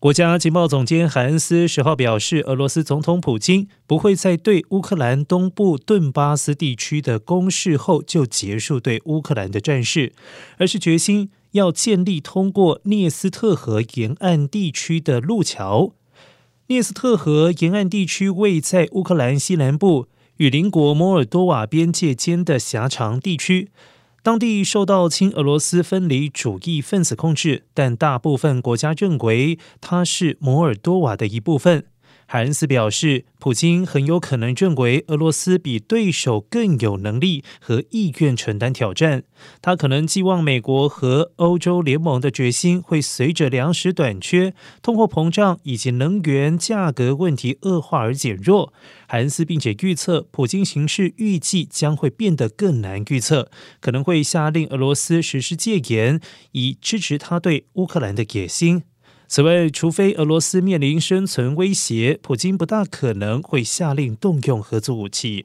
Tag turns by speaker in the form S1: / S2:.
S1: 国家情报总监海恩斯十号表示，俄罗斯总统普京不会在对乌克兰东部顿巴斯地区的攻势后就结束对乌克兰的战事，而是决心要建立通过涅斯特河沿岸地区的路桥。涅斯特河沿岸地区位在乌克兰西南部与邻国摩尔多瓦边界间的狭长地区。当地受到亲俄罗斯分离主义分子控制，但大部分国家认为它是摩尔多瓦的一部分。海恩斯表示，普京很有可能认为俄罗斯比对手更有能力和意愿承担挑战。他可能寄望美国和欧洲联盟的决心会随着粮食短缺、通货膨胀以及能源价格问题恶化而减弱。海恩斯并且预测，普京形势预计将会变得更难预测，可能会下令俄罗斯实施戒严，以支持他对乌克兰的野心。此外，除非俄罗斯面临生存威胁，普京不大可能会下令动用核子武器。